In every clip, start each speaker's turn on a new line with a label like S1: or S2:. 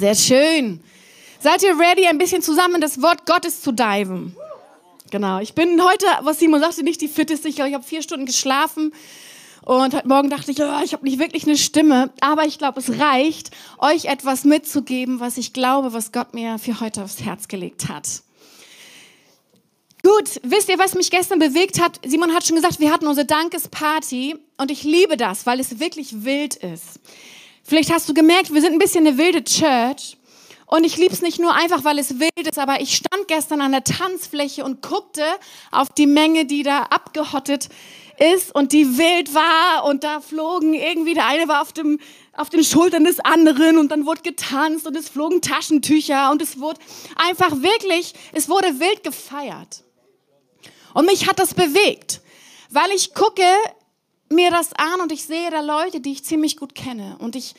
S1: Sehr schön. Seid ihr ready, ein bisschen zusammen in das Wort Gottes zu diven? Genau. Ich bin heute, was Simon sagte, nicht die fitteste. Ich glaube, ich habe vier Stunden geschlafen. Und heute Morgen dachte ich, oh, ich habe nicht wirklich eine Stimme. Aber ich glaube, es reicht, euch etwas mitzugeben, was ich glaube, was Gott mir für heute aufs Herz gelegt hat. Gut, wisst ihr, was mich gestern bewegt hat? Simon hat schon gesagt, wir hatten unsere Dankesparty und ich liebe das, weil es wirklich wild ist. Vielleicht hast du gemerkt, wir sind ein bisschen eine wilde Church. Und ich liebe es nicht nur einfach, weil es wild ist, aber ich stand gestern an der Tanzfläche und guckte auf die Menge, die da abgehottet ist und die wild war und da flogen irgendwie, der eine war auf, dem, auf den Schultern des anderen und dann wurde getanzt und es flogen Taschentücher und es wurde einfach wirklich, es wurde wild gefeiert. Und mich hat das bewegt, weil ich gucke mir das an und ich sehe da Leute, die ich ziemlich gut kenne und ich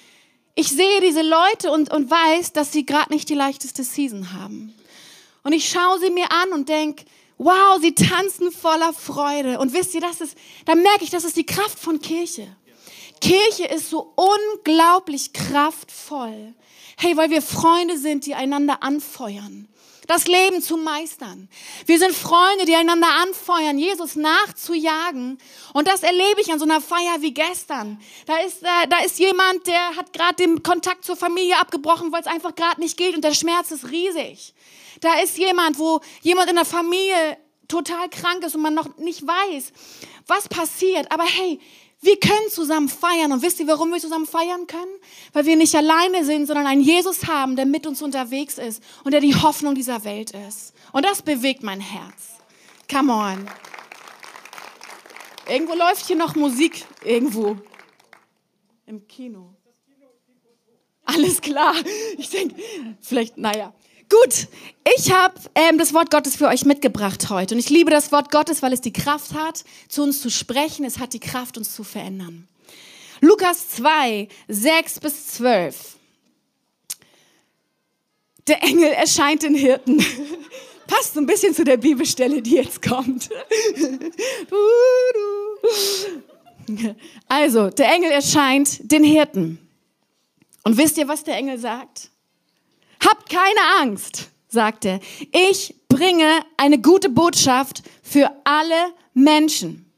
S1: ich sehe diese Leute und, und weiß, dass sie gerade nicht die leichteste Season haben. Und ich schaue sie mir an und denke, wow, sie tanzen voller Freude. Und wisst ihr, das ist, da merke ich, das ist die Kraft von Kirche. Kirche ist so unglaublich kraftvoll. Hey, weil wir Freunde sind, die einander anfeuern das Leben zu meistern. Wir sind Freunde, die einander anfeuern, Jesus nachzujagen. Und das erlebe ich an so einer Feier wie gestern. Da ist, äh, da ist jemand, der hat gerade den Kontakt zur Familie abgebrochen, weil es einfach gerade nicht geht und der Schmerz ist riesig. Da ist jemand, wo jemand in der Familie total krank ist und man noch nicht weiß, was passiert. Aber hey, wir können zusammen feiern. Und wisst ihr, warum wir zusammen feiern können? Weil wir nicht alleine sind, sondern einen Jesus haben, der mit uns unterwegs ist und der die Hoffnung dieser Welt ist. Und das bewegt mein Herz. Come on. Irgendwo läuft hier noch Musik. Irgendwo. Im Kino. Alles klar. Ich denke, vielleicht, naja. Gut, ich habe ähm, das Wort Gottes für euch mitgebracht heute. Und ich liebe das Wort Gottes, weil es die Kraft hat, zu uns zu sprechen. Es hat die Kraft, uns zu verändern. Lukas 2, 6 bis 12. Der Engel erscheint den Hirten. Passt so ein bisschen zu der Bibelstelle, die jetzt kommt. Also, der Engel erscheint den Hirten. Und wisst ihr, was der Engel sagt? Habt keine Angst, sagt er. Ich bringe eine gute Botschaft für alle Menschen.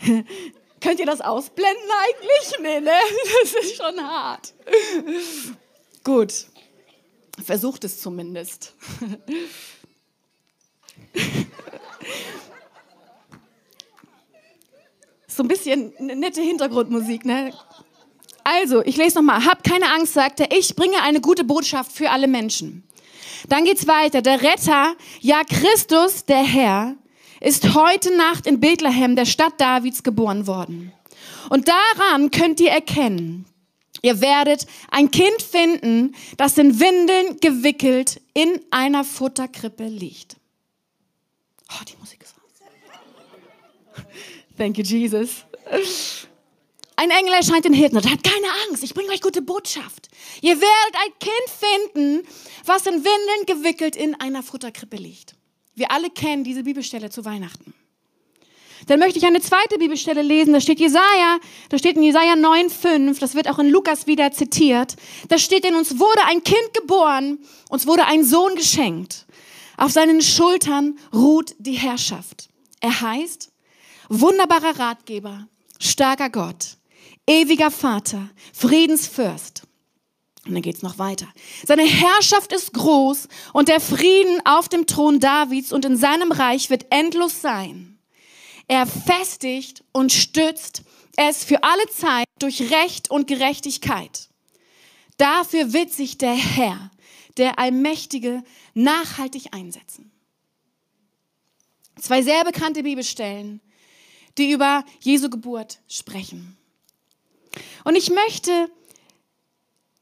S1: Könnt ihr das ausblenden eigentlich? Nee, ne? Das ist schon hart. Gut. Versucht es zumindest. So ein bisschen nette Hintergrundmusik, ne? Also, ich lese nochmal. Habt keine Angst, sagt er. Ich bringe eine gute Botschaft für alle Menschen. Dann geht's weiter. Der Retter, ja Christus, der Herr, ist heute Nacht in Bethlehem, der Stadt Davids, geboren worden. Und daran könnt ihr erkennen, ihr werdet ein Kind finden, das in Windeln gewickelt in einer Futterkrippe liegt. Oh, die Musik ist raus. Thank you, Jesus. Ein Engel erscheint den Hirten und hat keine Angst, ich bringe euch gute Botschaft. Ihr werdet ein Kind finden, was in Windeln gewickelt in einer Futterkrippe liegt. Wir alle kennen diese Bibelstelle zu Weihnachten. Dann möchte ich eine zweite Bibelstelle lesen. Da steht Jesaja, da steht in Jesaja 9,5, das wird auch in Lukas wieder zitiert. Da steht in uns wurde ein Kind geboren, uns wurde ein Sohn geschenkt. Auf seinen Schultern ruht die Herrschaft. Er heißt wunderbarer Ratgeber, starker Gott, ewiger Vater, Friedensfürst. Und dann geht's noch weiter. Seine Herrschaft ist groß und der Frieden auf dem Thron Davids und in seinem Reich wird endlos sein. Er festigt und stützt es für alle Zeit durch Recht und Gerechtigkeit. Dafür wird sich der Herr, der Allmächtige, nachhaltig einsetzen. Zwei sehr bekannte Bibelstellen, die über Jesu Geburt sprechen. Und ich möchte,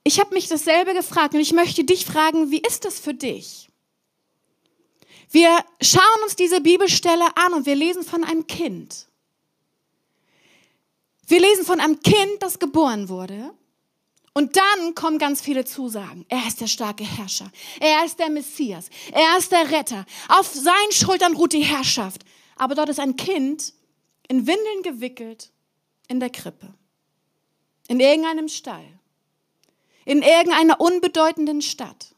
S1: ich habe mich dasselbe gefragt und ich möchte dich fragen, wie ist das für dich? Wir schauen uns diese Bibelstelle an und wir lesen von einem Kind. Wir lesen von einem Kind, das geboren wurde. Und dann kommen ganz viele Zusagen. Er ist der starke Herrscher. Er ist der Messias. Er ist der Retter. Auf seinen Schultern ruht die Herrschaft. Aber dort ist ein Kind in Windeln gewickelt in der Krippe in irgendeinem Stall. in irgendeiner unbedeutenden Stadt,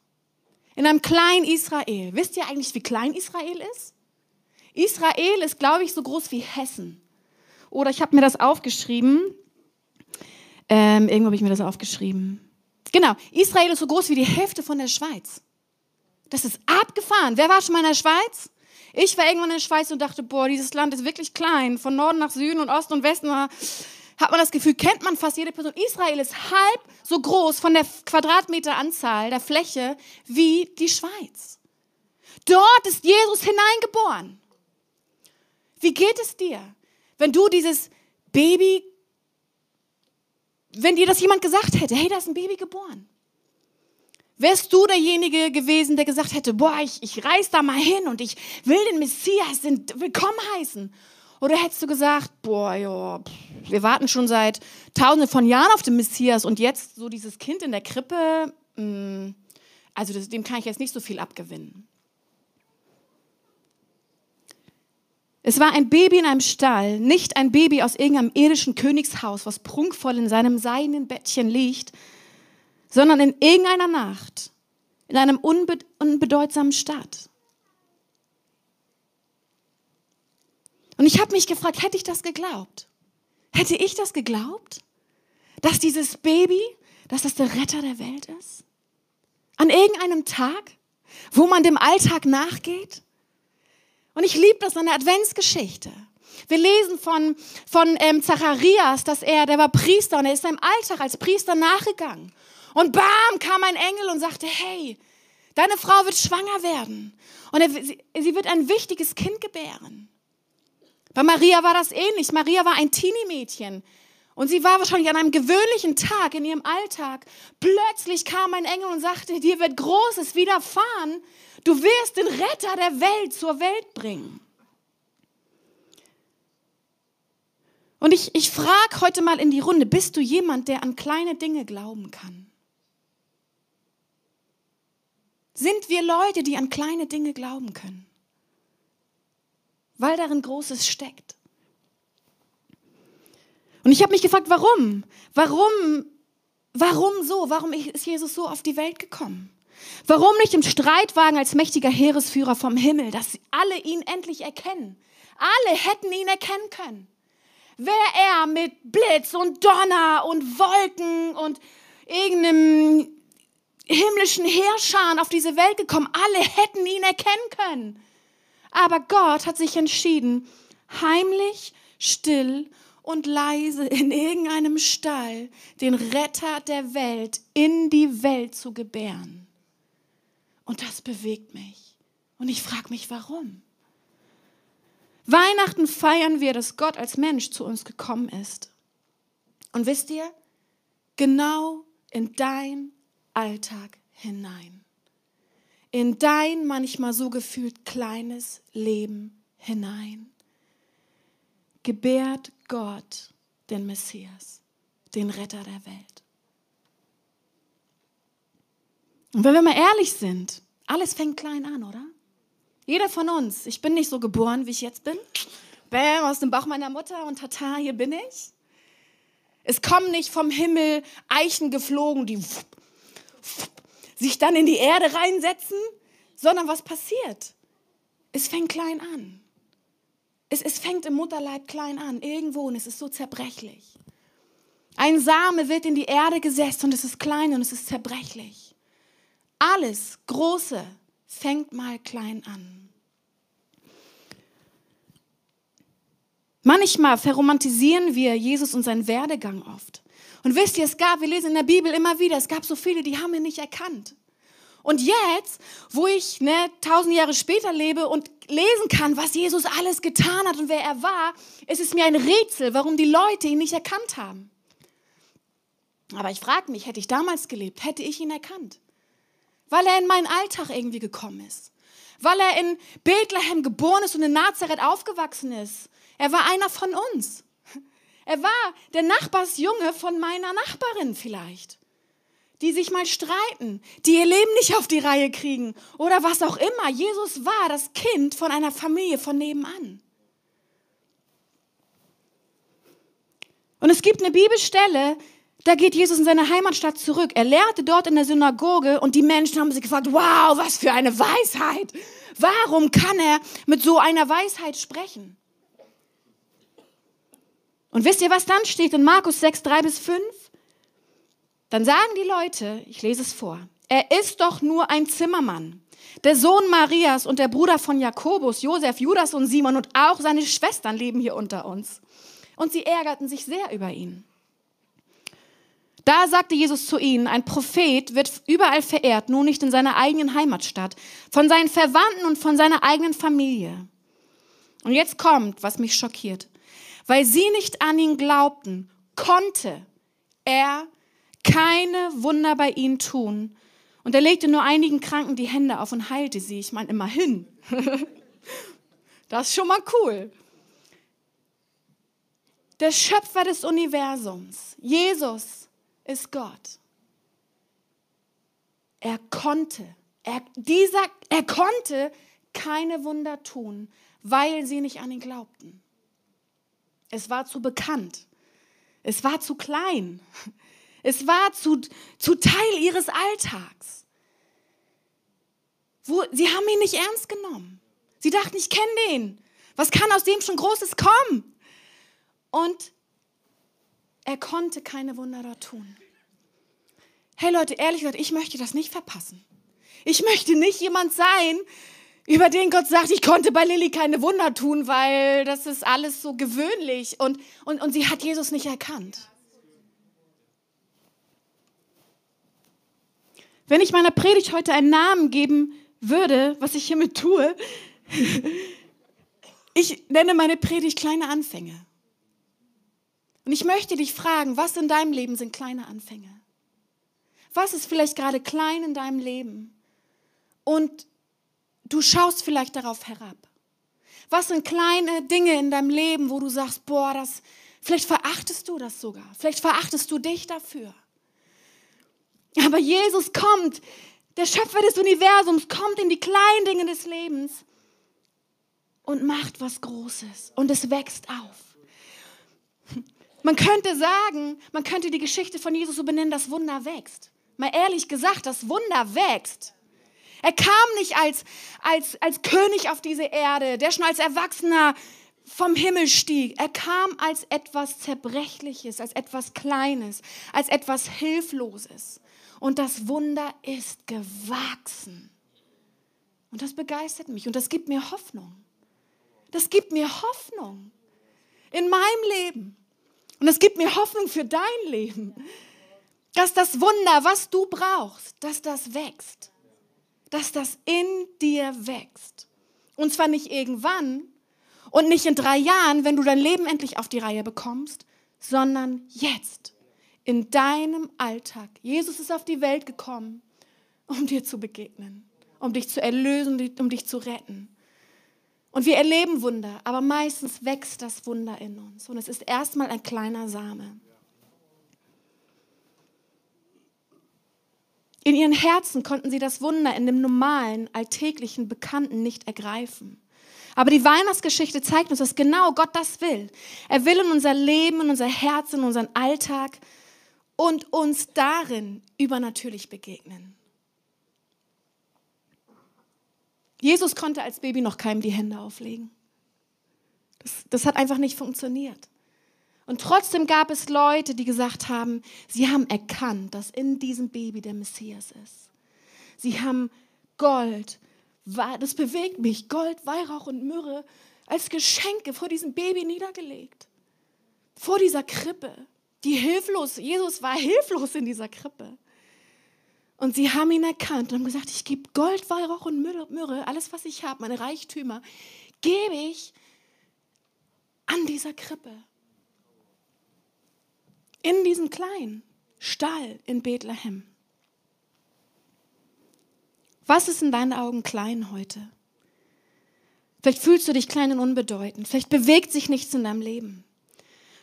S1: in einem kleinen Israel. Wisst ihr eigentlich, wie klein Israel ist? Israel ist, glaube ich, so groß wie Hessen. Oder ich habe mir das aufgeschrieben. Ähm, irgendwo habe ich mir das aufgeschrieben. Genau, Israel ist so groß wie die Hälfte von der Schweiz. Das ist abgefahren. Wer war schon mal in der Schweiz? Ich war irgendwann in der Schweiz und dachte, boah, dieses Land ist wirklich klein. Von Norden nach Süden und Osten und Westen hat man das Gefühl, kennt man fast jede Person. Israel ist halb so groß von der Quadratmeteranzahl der Fläche wie die Schweiz. Dort ist Jesus hineingeboren. Wie geht es dir, wenn du dieses Baby, wenn dir das jemand gesagt hätte, hey, da ist ein Baby geboren? Wärst du derjenige gewesen, der gesagt hätte, boah, ich, ich reise da mal hin und ich will den Messias willkommen heißen? Oder hättest du gesagt, boah, ja, wir warten schon seit tausenden von Jahren auf den Messias und jetzt so dieses Kind in der Krippe, mh, mm, also das, dem kann ich jetzt nicht so viel abgewinnen. Es war ein Baby in einem Stall, nicht ein Baby aus irgendeinem irdischen Königshaus, was prunkvoll in seinem seidenen Bettchen liegt, sondern in irgendeiner Nacht, in einem unbe unbedeutsamen Stadt. Und ich habe mich gefragt, hätte ich das geglaubt? Hätte ich das geglaubt? Dass dieses Baby, dass das der Retter der Welt ist? An irgendeinem Tag, wo man dem Alltag nachgeht? Und ich liebe das an der Adventsgeschichte. Wir lesen von, von ähm, Zacharias, dass er, der war Priester und er ist seinem Alltag als Priester nachgegangen. Und bam, kam ein Engel und sagte, hey, deine Frau wird schwanger werden. Und er, sie, sie wird ein wichtiges Kind gebären. Bei Maria war das ähnlich. Maria war ein Teenie-Mädchen. Und sie war wahrscheinlich an einem gewöhnlichen Tag in ihrem Alltag. Plötzlich kam ein Engel und sagte, dir wird Großes widerfahren. Du wirst den Retter der Welt zur Welt bringen. Und ich, ich frage heute mal in die Runde, bist du jemand, der an kleine Dinge glauben kann? Sind wir Leute, die an kleine Dinge glauben können? Weil darin Großes steckt. Und ich habe mich gefragt, warum? Warum? Warum so? Warum ist Jesus so auf die Welt gekommen? Warum nicht im Streitwagen als mächtiger Heeresführer vom Himmel, dass alle ihn endlich erkennen? Alle hätten ihn erkennen können. Wäre er mit Blitz und Donner und Wolken und irgendeinem himmlischen Heerscharen auf diese Welt gekommen, alle hätten ihn erkennen können. Aber Gott hat sich entschieden, heimlich, still und leise in irgendeinem Stall den Retter der Welt in die Welt zu gebären. Und das bewegt mich. Und ich frage mich, warum? Weihnachten feiern wir, dass Gott als Mensch zu uns gekommen ist. Und wisst ihr, genau in dein Alltag hinein in dein manchmal so gefühlt kleines Leben hinein. Gebärt Gott den Messias, den Retter der Welt. Und wenn wir mal ehrlich sind, alles fängt klein an, oder? Jeder von uns. Ich bin nicht so geboren, wie ich jetzt bin. Bäm, aus dem Bauch meiner Mutter und tata, hier bin ich. Es kommen nicht vom Himmel Eichen geflogen, die sich dann in die Erde reinsetzen, sondern was passiert? Es fängt klein an. Es, es fängt im Mutterleib klein an, irgendwo und es ist so zerbrechlich. Ein Same wird in die Erde gesetzt und es ist klein und es ist zerbrechlich. Alles Große fängt mal klein an. Manchmal verromantisieren wir Jesus und seinen Werdegang oft. Und wisst ihr, es gab, wir lesen in der Bibel immer wieder, es gab so viele, die haben ihn nicht erkannt. Und jetzt, wo ich ne, tausend Jahre später lebe und lesen kann, was Jesus alles getan hat und wer er war, ist es mir ein Rätsel, warum die Leute ihn nicht erkannt haben. Aber ich frage mich, hätte ich damals gelebt, hätte ich ihn erkannt? Weil er in meinen Alltag irgendwie gekommen ist. Weil er in Bethlehem geboren ist und in Nazareth aufgewachsen ist. Er war einer von uns. Er war der Nachbarsjunge von meiner Nachbarin vielleicht, die sich mal streiten, die ihr Leben nicht auf die Reihe kriegen oder was auch immer. Jesus war das Kind von einer Familie von nebenan. Und es gibt eine Bibelstelle, Da geht Jesus in seine Heimatstadt zurück. Er lehrte dort in der Synagoge und die Menschen haben sich gefragt, wow, was für eine Weisheit. Warum kann er mit so einer Weisheit sprechen? Und wisst ihr, was dann steht in Markus 6, 3 bis 5? Dann sagen die Leute, ich lese es vor, er ist doch nur ein Zimmermann, der Sohn Marias und der Bruder von Jakobus, Josef, Judas und Simon und auch seine Schwestern leben hier unter uns. Und sie ärgerten sich sehr über ihn. Da sagte Jesus zu ihnen, ein Prophet wird überall verehrt, nur nicht in seiner eigenen Heimatstadt, von seinen Verwandten und von seiner eigenen Familie. Und jetzt kommt, was mich schockiert. Weil sie nicht an ihn glaubten, konnte er keine Wunder bei ihnen tun. Und er legte nur einigen Kranken die Hände auf und heilte sie. Ich meine, immerhin. das ist schon mal cool. Der Schöpfer des Universums, Jesus, ist Gott. Er konnte, er, dieser, er konnte keine Wunder tun, weil sie nicht an ihn glaubten. Es war zu bekannt. Es war zu klein. Es war zu, zu Teil ihres Alltags. Wo, sie haben ihn nicht ernst genommen. Sie dachten, ich kenne den. Was kann aus dem schon Großes kommen? Und er konnte keine Wunder dort tun. Hey Leute, ehrlich gesagt, ich möchte das nicht verpassen. Ich möchte nicht jemand sein, über den Gott sagt, ich konnte bei Lilly keine Wunder tun, weil das ist alles so gewöhnlich. Und, und, und sie hat Jesus nicht erkannt. Wenn ich meiner Predigt heute einen Namen geben würde, was ich hiermit tue, ich nenne meine Predigt kleine Anfänge. Und ich möchte dich fragen, was in deinem Leben sind kleine Anfänge? Was ist vielleicht gerade klein in deinem Leben? Und du schaust vielleicht darauf herab. Was sind kleine Dinge in deinem Leben, wo du sagst, boah, das, vielleicht verachtest du das sogar. Vielleicht verachtest du dich dafür. Aber Jesus kommt, der Schöpfer des Universums, kommt in die kleinen Dinge des Lebens und macht was Großes und es wächst auf. Man könnte sagen, man könnte die Geschichte von Jesus so benennen, das Wunder wächst. Mal ehrlich gesagt, das Wunder wächst. Er kam nicht als, als, als König auf diese Erde, der schon als Erwachsener vom Himmel stieg. Er kam als etwas Zerbrechliches, als etwas Kleines, als etwas Hilfloses. Und das Wunder ist gewachsen. Und das begeistert mich und das gibt mir Hoffnung. Das gibt mir Hoffnung in meinem Leben. Und es gibt mir Hoffnung für dein Leben, dass das Wunder, was du brauchst, dass das wächst. Dass das in dir wächst. Und zwar nicht irgendwann und nicht in drei Jahren, wenn du dein Leben endlich auf die Reihe bekommst, sondern jetzt, in deinem Alltag. Jesus ist auf die Welt gekommen, um dir zu begegnen, um dich zu erlösen, um dich zu retten. Und wir erleben Wunder, aber meistens wächst das Wunder in uns. Und es ist erstmal ein kleiner Same. In ihren Herzen konnten sie das Wunder in dem normalen, alltäglichen, bekannten nicht ergreifen. Aber die Weihnachtsgeschichte zeigt uns, dass genau Gott das will. Er will in unser Leben, in unser Herz, in unseren Alltag und uns darin übernatürlich begegnen. Jesus konnte als Baby noch keinem die Hände auflegen. Das, das hat einfach nicht funktioniert. Und trotzdem gab es Leute, die gesagt haben, sie haben erkannt, dass in diesem Baby der Messias ist. Sie haben Gold, das bewegt mich, Gold, Weihrauch und Myrrhe als Geschenke vor diesem Baby niedergelegt. Vor dieser Krippe, die hilflos, Jesus war hilflos in dieser Krippe. Und sie haben ihn erkannt und haben gesagt, ich gebe Gold, Weihrauch und Myrrhe, alles, was ich habe, meine Reichtümer, gebe ich an dieser Krippe. In diesem kleinen Stall in Bethlehem. Was ist in deinen Augen klein heute? Vielleicht fühlst du dich klein und unbedeutend. Vielleicht bewegt sich nichts in deinem Leben.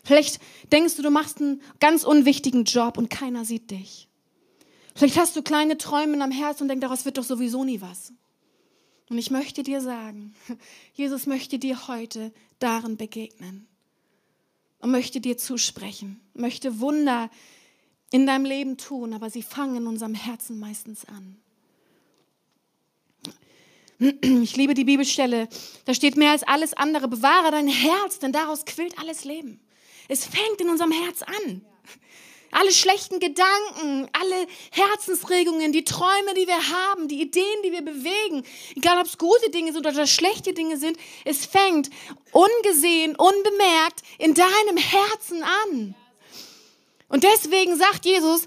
S1: Vielleicht denkst du, du machst einen ganz unwichtigen Job und keiner sieht dich. Vielleicht hast du kleine Träume in deinem Herz und denkst, daraus wird doch sowieso nie was. Und ich möchte dir sagen, Jesus möchte dir heute darin begegnen und möchte dir zusprechen, möchte Wunder in deinem Leben tun, aber sie fangen in unserem Herzen meistens an. Ich liebe die Bibelstelle. Da steht mehr als alles andere. Bewahre dein Herz, denn daraus quillt alles Leben. Es fängt in unserem Herz an. Alle schlechten Gedanken, alle Herzensregungen, die Träume, die wir haben, die Ideen, die wir bewegen, egal ob es gute Dinge sind oder schlechte Dinge sind, es fängt ungesehen, unbemerkt in deinem Herzen an. Und deswegen sagt Jesus,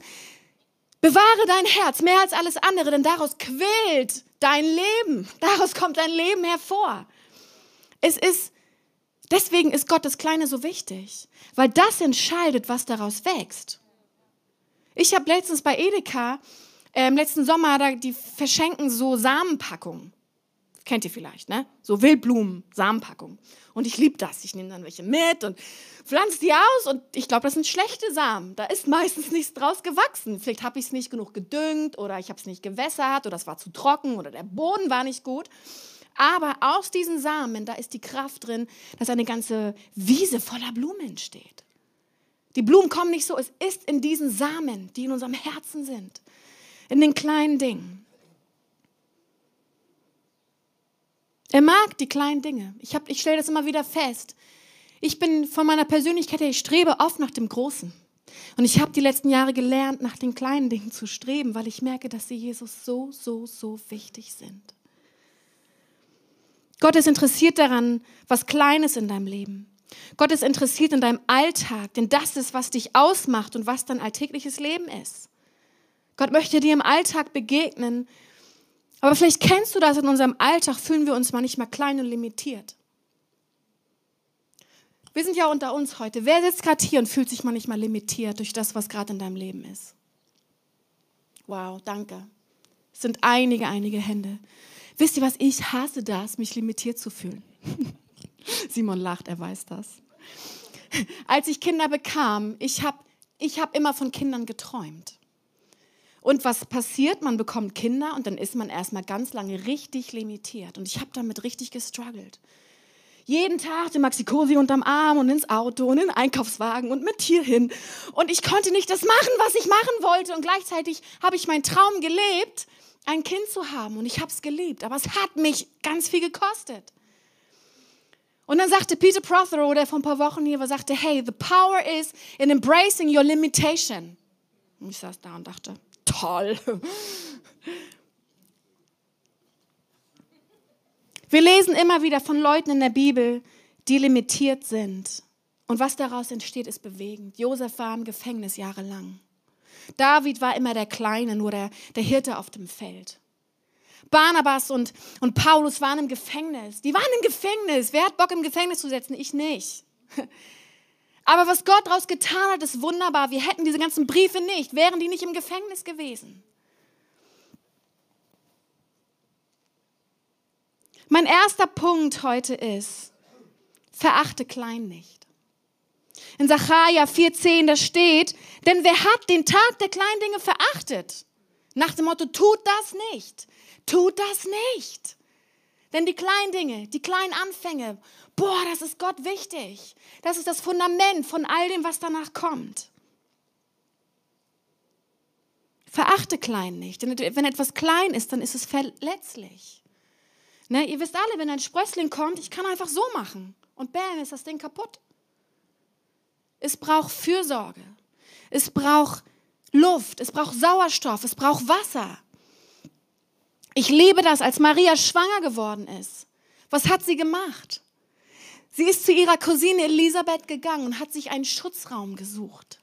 S1: bewahre dein Herz mehr als alles andere, denn daraus quillt dein Leben, daraus kommt dein Leben hervor. Es ist, deswegen ist Gott das Kleine so wichtig, weil das entscheidet, was daraus wächst. Ich habe letztens bei Edeka, äh, im letzten Sommer, da, die verschenken so Samenpackungen. Kennt ihr vielleicht, ne? So Wildblumen, Samenpackungen. Und ich liebe das. Ich nehme dann welche mit und pflanze die aus. Und ich glaube, das sind schlechte Samen. Da ist meistens nichts draus gewachsen. Vielleicht habe ich es nicht genug gedüngt oder ich habe es nicht gewässert oder es war zu trocken oder der Boden war nicht gut. Aber aus diesen Samen, da ist die Kraft drin, dass eine ganze Wiese voller Blumen entsteht. Die Blumen kommen nicht so, es ist in diesen Samen, die in unserem Herzen sind, in den kleinen Dingen. Er mag die kleinen Dinge. Ich, ich stelle das immer wieder fest. Ich bin von meiner Persönlichkeit her, ich strebe oft nach dem Großen. Und ich habe die letzten Jahre gelernt, nach den kleinen Dingen zu streben, weil ich merke, dass sie Jesus so, so, so wichtig sind. Gott ist interessiert daran, was Kleines in deinem Leben. Gott ist interessiert in deinem Alltag, denn das ist, was dich ausmacht und was dein alltägliches Leben ist. Gott möchte dir im Alltag begegnen, aber vielleicht kennst du das in unserem Alltag, fühlen wir uns manchmal klein und limitiert. Wir sind ja unter uns heute. Wer sitzt gerade hier und fühlt sich manchmal limitiert durch das, was gerade in deinem Leben ist? Wow, danke. Es sind einige, einige Hände. Wisst ihr was? Ich hasse das, mich limitiert zu fühlen. Simon lacht, er weiß das. Als ich Kinder bekam, ich habe ich hab immer von Kindern geträumt. Und was passiert? Man bekommt Kinder und dann ist man erstmal ganz lange richtig limitiert. Und ich habe damit richtig gestruggelt. Jeden Tag den Maxi Cosi unterm Arm und ins Auto und in den Einkaufswagen und mit hierhin. Und ich konnte nicht das machen, was ich machen wollte. Und gleichzeitig habe ich meinen Traum gelebt, ein Kind zu haben. Und ich habe es geliebt. Aber es hat mich ganz viel gekostet. Und dann sagte Peter Prothero, der vor ein paar Wochen hier war, sagte, hey, the power is in embracing your limitation. Und ich saß da und dachte, toll. Wir lesen immer wieder von Leuten in der Bibel, die limitiert sind. Und was daraus entsteht, ist bewegend. Josef war im Gefängnis jahrelang. David war immer der Kleine, nur der, der Hirte auf dem Feld. Barnabas und, und Paulus waren im Gefängnis. Die waren im Gefängnis. Wer hat Bock, im Gefängnis zu setzen? Ich nicht. Aber was Gott daraus getan hat, ist wunderbar. Wir hätten diese ganzen Briefe nicht, wären die nicht im Gefängnis gewesen. Mein erster Punkt heute ist, verachte klein nicht. In Sacharja 4,10, da steht, denn wer hat den Tag der kleinen Dinge verachtet? Nach dem Motto, tut das nicht. Tut das nicht. Denn die kleinen Dinge, die kleinen Anfänge, boah, das ist Gott wichtig. Das ist das Fundament von all dem, was danach kommt. Verachte klein nicht. Denn wenn etwas klein ist, dann ist es verletzlich. Ne, ihr wisst alle, wenn ein Sprössling kommt, ich kann einfach so machen. Und bam, ist das Ding kaputt. Es braucht Fürsorge. Es braucht Luft. Es braucht Sauerstoff. Es braucht Wasser. Ich liebe das, als Maria schwanger geworden ist. Was hat sie gemacht? Sie ist zu ihrer Cousine Elisabeth gegangen und hat sich einen Schutzraum gesucht,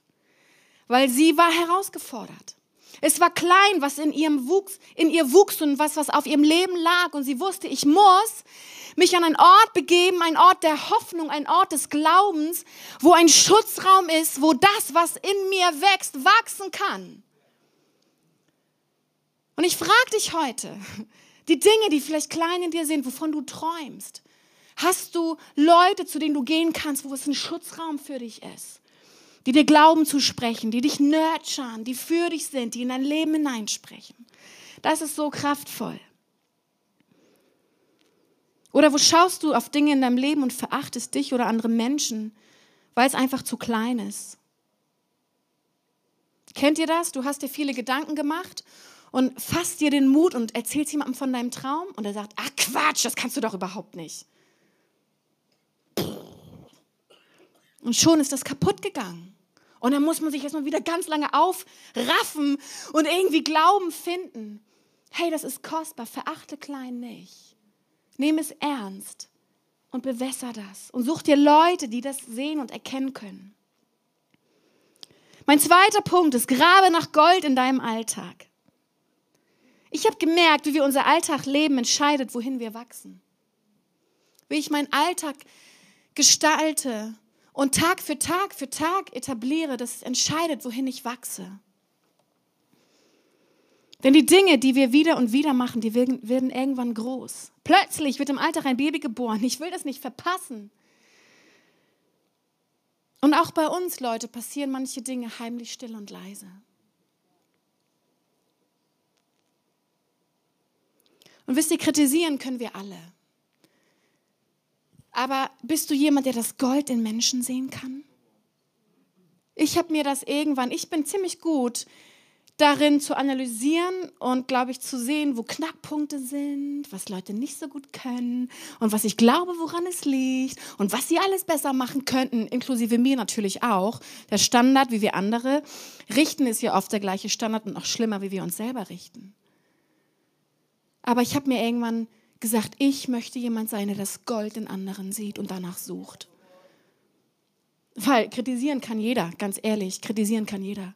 S1: weil sie war herausgefordert. Es war klein, was in ihrem wuchs, in ihr wuchs und was, was auf ihrem Leben lag. Und sie wusste, ich muss mich an einen Ort begeben, ein Ort der Hoffnung, ein Ort des Glaubens, wo ein Schutzraum ist, wo das, was in mir wächst, wachsen kann. Und ich frage dich heute, die Dinge, die vielleicht klein in dir sind, wovon du träumst, hast du Leute, zu denen du gehen kannst, wo es ein Schutzraum für dich ist, die dir Glauben zu sprechen, die dich nurturen, die für dich sind, die in dein Leben hineinsprechen. Das ist so kraftvoll. Oder wo schaust du auf Dinge in deinem Leben und verachtest dich oder andere Menschen, weil es einfach zu klein ist? Kennt ihr das? Du hast dir viele Gedanken gemacht und fasst dir den Mut und erzählst jemandem von deinem Traum und er sagt, ach Quatsch, das kannst du doch überhaupt nicht. Und schon ist das kaputt gegangen. Und dann muss man sich erstmal wieder ganz lange aufraffen und irgendwie Glauben finden. Hey, das ist kostbar, verachte klein nicht. Nimm es ernst und bewässer das. Und such dir Leute, die das sehen und erkennen können. Mein zweiter Punkt ist, grabe nach Gold in deinem Alltag. Ich habe gemerkt, wie wir unser Alltag leben, entscheidet, wohin wir wachsen. Wie ich meinen Alltag gestalte und Tag für Tag für Tag etabliere, das entscheidet, wohin ich wachse. Denn die Dinge, die wir wieder und wieder machen, die werden, irgendwann groß. Plötzlich wird im Alltag ein Baby geboren. Ich will das nicht verpassen. Und auch bei uns, Leute, passieren manche Dinge heimlich still und leise. Und wisst ihr, kritisieren können wir alle. Aber bist du jemand, der das Gold in Menschen sehen kann? Ich habe mir das irgendwann, ich bin ziemlich gut darin zu analysieren und, glaube ich, zu sehen, wo Knackpunkte sind, was Leute nicht so gut können und was ich glaube, woran es liegt und was sie alles besser machen könnten, inklusive mir natürlich auch. Der Standard, wie wir andere richten, ist ja oft der gleiche Standard und noch schlimmer, wie wir uns selber richten. Aber ich habe mir irgendwann gesagt, ich möchte jemand sein, der das Gold in anderen sieht und danach sucht. Weil kritisieren kann jeder, ganz ehrlich, kritisieren kann jeder.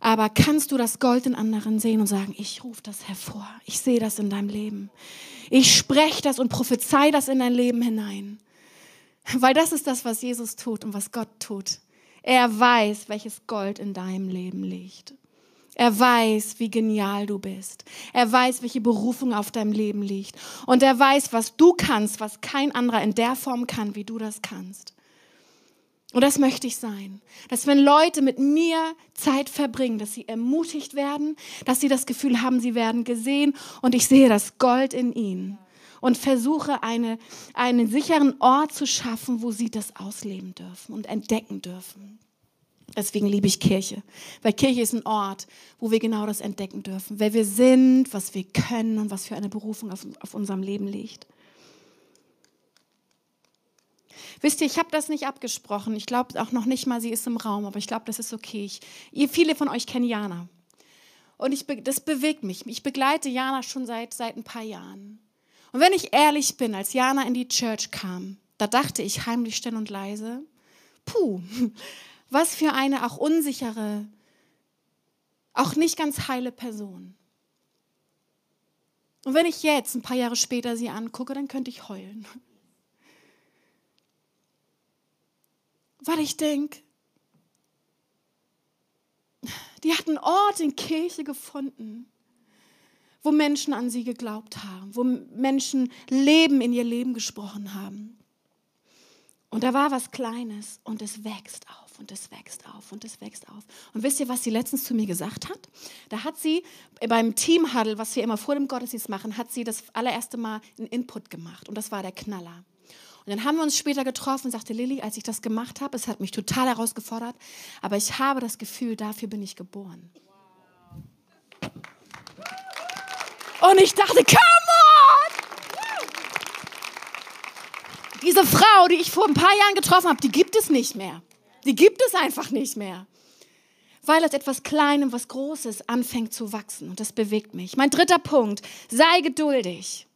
S1: Aber kannst du das Gold in anderen sehen und sagen, ich rufe das hervor, ich sehe das in deinem Leben. Ich spreche das und prophezei das in dein Leben hinein. Weil das ist das, was Jesus tut und was Gott tut. Er weiß, welches Gold in deinem Leben liegt. Er weiß, wie genial du bist. Er weiß, welche Berufung auf deinem Leben liegt. Und er weiß, was du kannst, was kein anderer in der Form kann, wie du das kannst. Und das möchte ich sein. Dass wenn Leute mit mir Zeit verbringen, dass sie ermutigt werden, dass sie das Gefühl haben, sie werden gesehen und ich sehe das Gold in ihnen und versuche eine, einen sicheren Ort zu schaffen, wo sie das ausleben dürfen und entdecken dürfen. Deswegen liebe ich Kirche, weil Kirche ist ein Ort, wo wir genau das entdecken dürfen, wer wir sind, was wir können und was für eine Berufung auf, auf unserem Leben liegt. Wisst ihr, ich habe das nicht abgesprochen. Ich glaube auch noch nicht mal, sie ist im Raum, aber ich glaube, das ist okay. Ich, ihr, viele von euch kennen Jana. Und ich, das bewegt mich. Ich begleite Jana schon seit, seit ein paar Jahren. Und wenn ich ehrlich bin, als Jana in die Church kam, da dachte ich heimlich still und leise, puh, was für eine auch unsichere, auch nicht ganz heile Person. Und wenn ich jetzt, ein paar Jahre später, sie angucke, dann könnte ich heulen. Weil ich denke, die hat einen Ort in Kirche gefunden, wo Menschen an sie geglaubt haben, wo Menschen Leben in ihr Leben gesprochen haben. Und da war was Kleines und es wächst auf und es wächst auf und es wächst auf. Und wisst ihr, was sie letztens zu mir gesagt hat? Da hat sie beim Teamhuddle, was wir immer vor dem Gottesdienst machen, hat sie das allererste Mal einen Input gemacht und das war der Knaller. Und dann haben wir uns später getroffen und sagte Lilly, als ich das gemacht habe, es hat mich total herausgefordert, aber ich habe das Gefühl, dafür bin ich geboren. Und ich dachte, come Diese Frau, die ich vor ein paar Jahren getroffen habe, die gibt es nicht mehr. Die gibt es einfach nicht mehr. Weil aus etwas Kleinem, was Großes anfängt zu wachsen. Und das bewegt mich. Mein dritter Punkt, sei geduldig.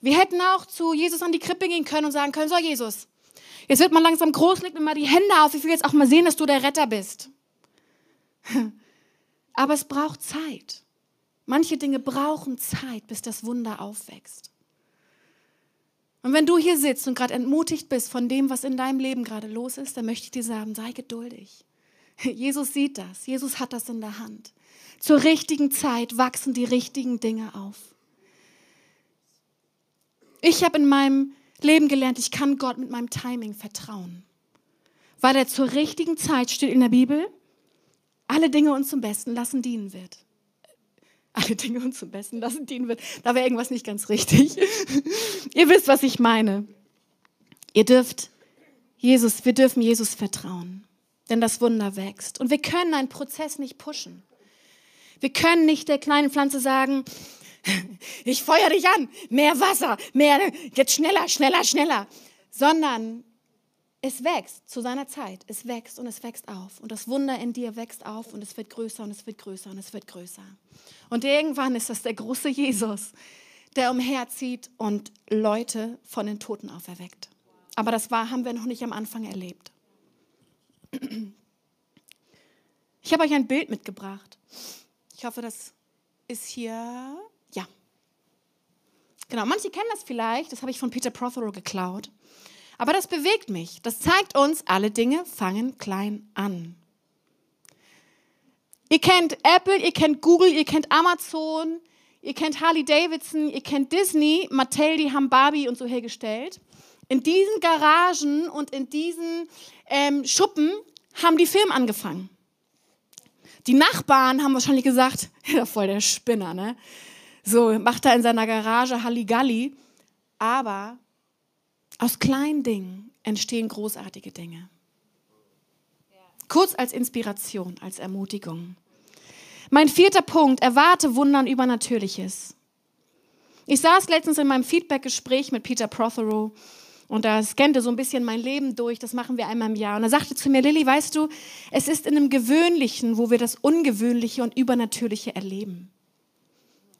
S1: Wir hätten auch zu Jesus an die Krippe gehen können und sagen können, so Jesus, jetzt wird man langsam groß, leg mir mal die Hände auf, ich will jetzt auch mal sehen, dass du der Retter bist. Aber es braucht Zeit. Manche Dinge brauchen Zeit, bis das Wunder aufwächst. Und wenn du hier sitzt und gerade entmutigt bist von dem, was in deinem Leben gerade los ist, dann möchte ich dir sagen, sei geduldig. Jesus sieht das. Jesus hat das in der Hand. Zur richtigen Zeit wachsen die richtigen Dinge auf. Ich habe in meinem Leben gelernt, ich kann Gott mit meinem Timing vertrauen. Weil er zur richtigen Zeit steht in der Bibel, alle Dinge uns zum Besten lassen dienen wird alle Dinge uns zum Besten lassen dienen wird. Da wäre irgendwas nicht ganz richtig. Ihr wisst, was ich meine. Ihr dürft Jesus, wir dürfen Jesus vertrauen. denn das Wunder wächst. Und wir können einen Prozess nicht pushen. Wir können nicht der kleinen Pflanze sagen, ich feuer dich an, mehr Wasser, mehr, jetzt schneller, schneller, schneller, sondern es wächst zu seiner Zeit. Es wächst und es wächst auf. Und das Wunder in dir wächst auf und es wird größer und es wird größer und es wird größer. Und irgendwann ist das der große Jesus, der umherzieht und Leute von den Toten auferweckt. Aber das war, haben wir noch nicht am Anfang erlebt. Ich habe euch ein Bild mitgebracht. Ich hoffe, das ist hier. Ja. Genau, manche kennen das vielleicht. Das habe ich von Peter Prothero geklaut. Aber das bewegt mich. Das zeigt uns, alle Dinge fangen klein an. Ihr kennt Apple, ihr kennt Google, ihr kennt Amazon, ihr kennt Harley Davidson, ihr kennt Disney, Mattel, die haben Barbie und so hergestellt. In diesen Garagen und in diesen ähm, Schuppen haben die Film angefangen. Die Nachbarn haben wahrscheinlich gesagt, ja, voll der Spinner, ne? So, macht er in seiner Garage Halligalli. Aber aus kleinen Dingen entstehen großartige Dinge. Kurz als Inspiration, als Ermutigung. Mein vierter Punkt, erwarte Wundern Übernatürliches. Ich saß letztens in meinem Feedback-Gespräch mit Peter Prothero und da scannte so ein bisschen mein Leben durch, das machen wir einmal im Jahr. Und er sagte zu mir, Lilly, weißt du, es ist in dem Gewöhnlichen, wo wir das Ungewöhnliche und Übernatürliche erleben.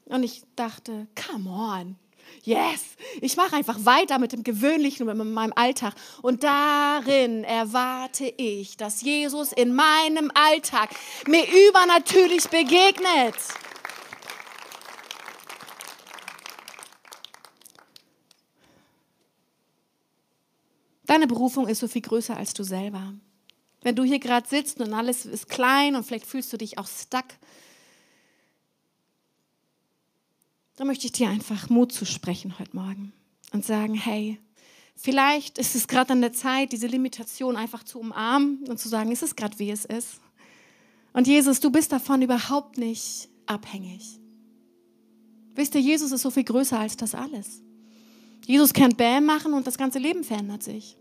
S1: Und ich dachte, come on, yes, ich mache einfach weiter mit dem Gewöhnlichen und mit meinem Alltag. Und darin erwarte ich, dass Jesus in meinem Alltag mir übernatürlich begegnet. Deine Berufung ist so viel größer als du selber. Wenn du hier gerade sitzt und alles ist klein und vielleicht fühlst du dich auch stuck, dann möchte ich dir einfach Mut zusprechen heute Morgen und sagen, hey, vielleicht ist es gerade an der Zeit, diese Limitation einfach zu umarmen und zu sagen, ist es gerade wie es ist. Und Jesus, du bist davon überhaupt nicht abhängig. Wisst ihr, Jesus ist so viel größer als das alles. Jesus kann Bäm machen und das ganze Leben verändert sich.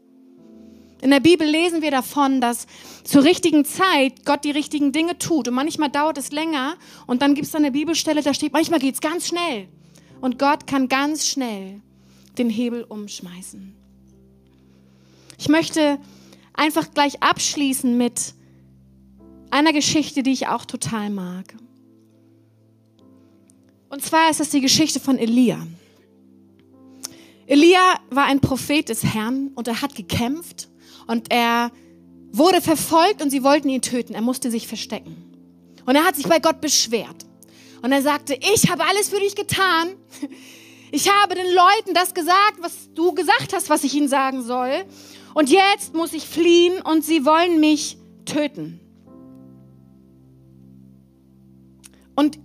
S1: In der Bibel lesen wir davon, dass zur richtigen Zeit Gott die richtigen Dinge tut. Und manchmal dauert es länger. Und dann gibt es eine Bibelstelle, da steht, manchmal geht es ganz schnell. Und Gott kann ganz schnell den Hebel umschmeißen. Ich möchte einfach gleich abschließen mit einer Geschichte, die ich auch total mag. Und zwar ist das die Geschichte von Elia. Elia war ein Prophet des Herrn und er hat gekämpft und er wurde verfolgt und sie wollten ihn töten. Er musste sich verstecken. Und er hat sich bei Gott beschwert. Und er sagte, ich habe alles für dich getan. Ich habe den Leuten das gesagt, was du gesagt hast, was ich ihnen sagen soll. Und jetzt muss ich fliehen und sie wollen mich töten. Und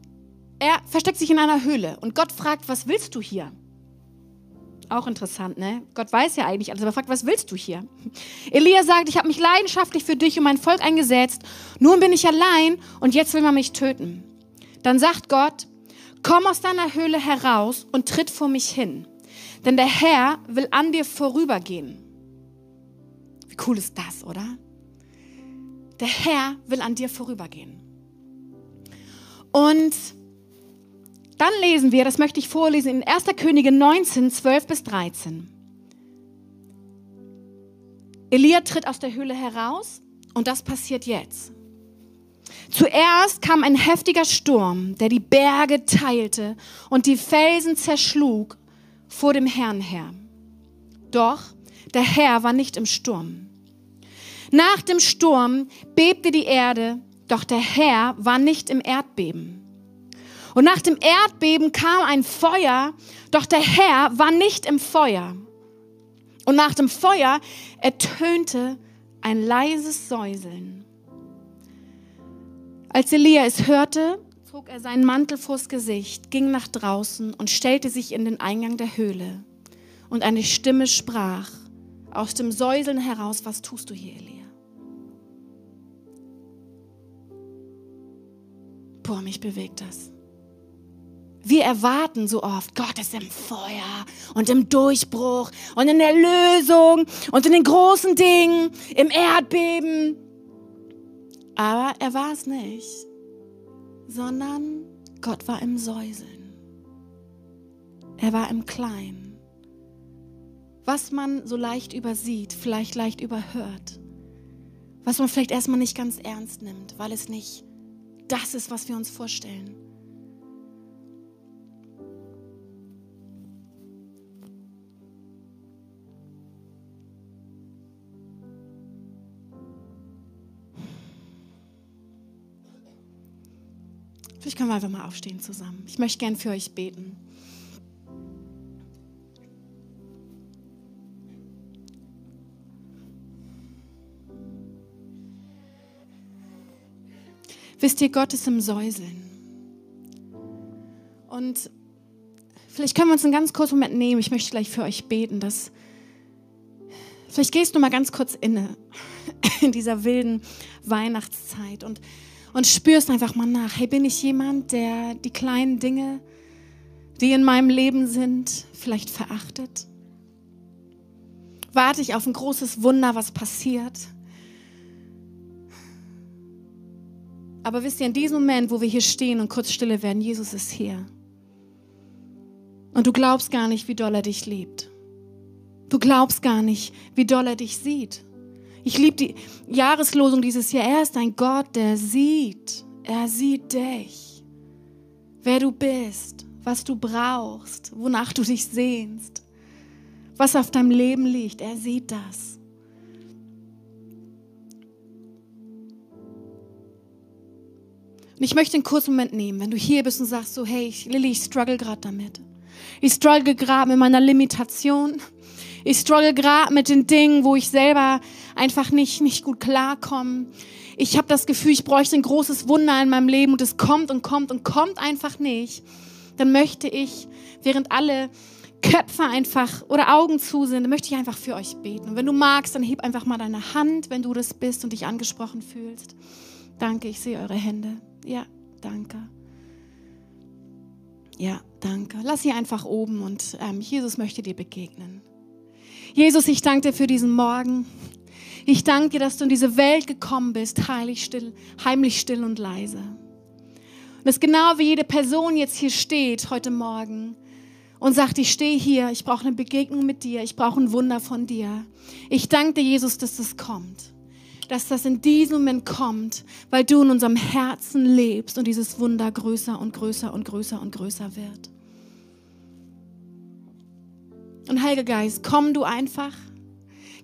S1: er versteckt sich in einer Höhle. Und Gott fragt, was willst du hier? Auch interessant, ne? Gott weiß ja eigentlich alles, aber fragt, was willst du hier? Elia sagt, ich habe mich leidenschaftlich für dich und mein Volk eingesetzt. Nun bin ich allein und jetzt will man mich töten. Dann sagt Gott, komm aus deiner Höhle heraus und tritt vor mich hin. Denn der Herr will an dir vorübergehen. Wie cool ist das, oder? Der Herr will an dir vorübergehen. Und dann lesen wir, das möchte ich vorlesen, in 1. Könige 19, 12 bis 13. Elia tritt aus der Höhle heraus und das passiert jetzt. Zuerst kam ein heftiger Sturm, der die Berge teilte und die Felsen zerschlug vor dem Herrn her. Doch der Herr war nicht im Sturm. Nach dem Sturm bebte die Erde, doch der Herr war nicht im Erdbeben. Und nach dem Erdbeben kam ein Feuer, doch der Herr war nicht im Feuer. Und nach dem Feuer ertönte ein leises Säuseln. Als Elia es hörte, zog er seinen Mantel vors Gesicht, ging nach draußen und stellte sich in den Eingang der Höhle. Und eine Stimme sprach aus dem Säuseln heraus, was tust du hier, Elia? Boah, mich bewegt das. Wir erwarten so oft, Gott ist im Feuer und im Durchbruch und in der Lösung und in den großen Dingen, im Erdbeben. Aber er war es nicht, sondern Gott war im Säuseln. Er war im Kleinen. Was man so leicht übersieht, vielleicht leicht überhört, was man vielleicht erstmal nicht ganz ernst nimmt, weil es nicht das ist, was wir uns vorstellen. Vielleicht können wir einfach mal aufstehen zusammen. Ich möchte gern für euch beten. Wisst ihr, Gott ist im Säuseln. Und vielleicht können wir uns einen ganz kurzen Moment nehmen. Ich möchte gleich für euch beten, dass vielleicht gehst du mal ganz kurz inne in dieser wilden Weihnachtszeit und, und spürst einfach mal nach. Hey, bin ich jemand, der die kleinen Dinge, die in meinem Leben sind, vielleicht verachtet? Warte ich auf ein großes Wunder, was passiert? Aber wisst ihr, in diesem Moment, wo wir hier stehen und kurz stille werden, Jesus ist hier. Und du glaubst gar nicht, wie doll er dich liebt. Du glaubst gar nicht, wie doll er dich sieht. Ich liebe die Jahreslosung dieses Jahr. Er ist ein Gott, der sieht. Er sieht dich. Wer du bist, was du brauchst, wonach du dich sehnst, was auf deinem Leben liegt. Er sieht das. Und ich möchte einen kurzen Moment nehmen, wenn du hier bist und sagst so, hey, Lilly, ich struggle gerade damit. Ich struggle gerade mit meiner Limitation. Ich struggle gerade mit den Dingen, wo ich selber einfach nicht, nicht gut klarkomme. Ich habe das Gefühl, ich bräuchte ein großes Wunder in meinem Leben und es kommt und kommt und kommt einfach nicht. Dann möchte ich, während alle Köpfe einfach oder Augen zu sind, möchte ich einfach für euch beten. Und wenn du magst, dann heb einfach mal deine Hand, wenn du das bist und dich angesprochen fühlst. Danke, ich sehe eure Hände. Ja, danke. Ja, danke. Lass sie einfach oben und ähm, Jesus möchte dir begegnen. Jesus, ich danke dir für diesen Morgen. Ich danke dir, dass du in diese Welt gekommen bist, heilig still, heimlich still und leise. Und das ist genau wie jede Person jetzt hier steht heute Morgen und sagt, ich stehe hier, ich brauche eine Begegnung mit dir, ich brauche ein Wunder von dir. Ich danke dir, Jesus, dass das kommt dass das in diesem Moment kommt, weil du in unserem Herzen lebst und dieses Wunder größer und größer und größer und größer wird. Und Heiliger Geist, komm du einfach,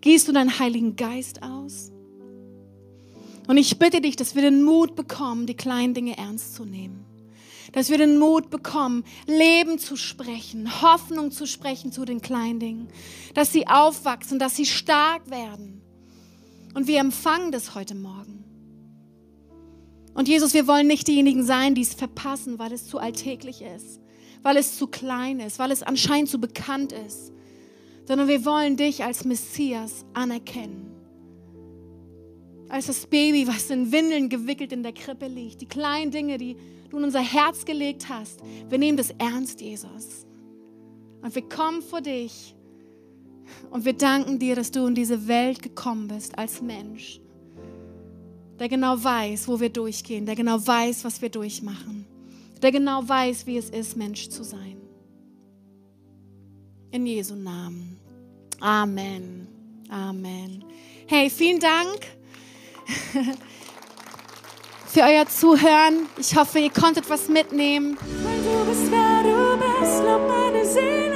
S1: gießt du deinen Heiligen Geist aus. Und ich bitte dich, dass wir den Mut bekommen, die kleinen Dinge ernst zu nehmen. Dass wir den Mut bekommen, Leben zu sprechen, Hoffnung zu sprechen zu den kleinen Dingen. Dass sie aufwachsen, dass sie stark werden und wir empfangen das heute Morgen. Und Jesus, wir wollen nicht diejenigen sein, die es verpassen, weil es zu alltäglich ist, weil es zu klein ist, weil es anscheinend zu bekannt ist, sondern wir wollen dich als Messias anerkennen. Als das Baby, was in Windeln gewickelt in der Krippe liegt, die kleinen Dinge, die du in unser Herz gelegt hast. Wir nehmen das ernst, Jesus. Und wir kommen vor dich und wir danken dir, dass du in diese Welt gekommen bist als Mensch, der genau weiß, wo wir durchgehen, der genau weiß, was wir durchmachen, der genau weiß, wie es ist, Mensch zu sein. In Jesu Namen. Amen. Amen. Hey, vielen Dank für euer Zuhören. Ich hoffe, ihr konntet was mitnehmen. Weil du bist, wer du bist, lob meine Seele.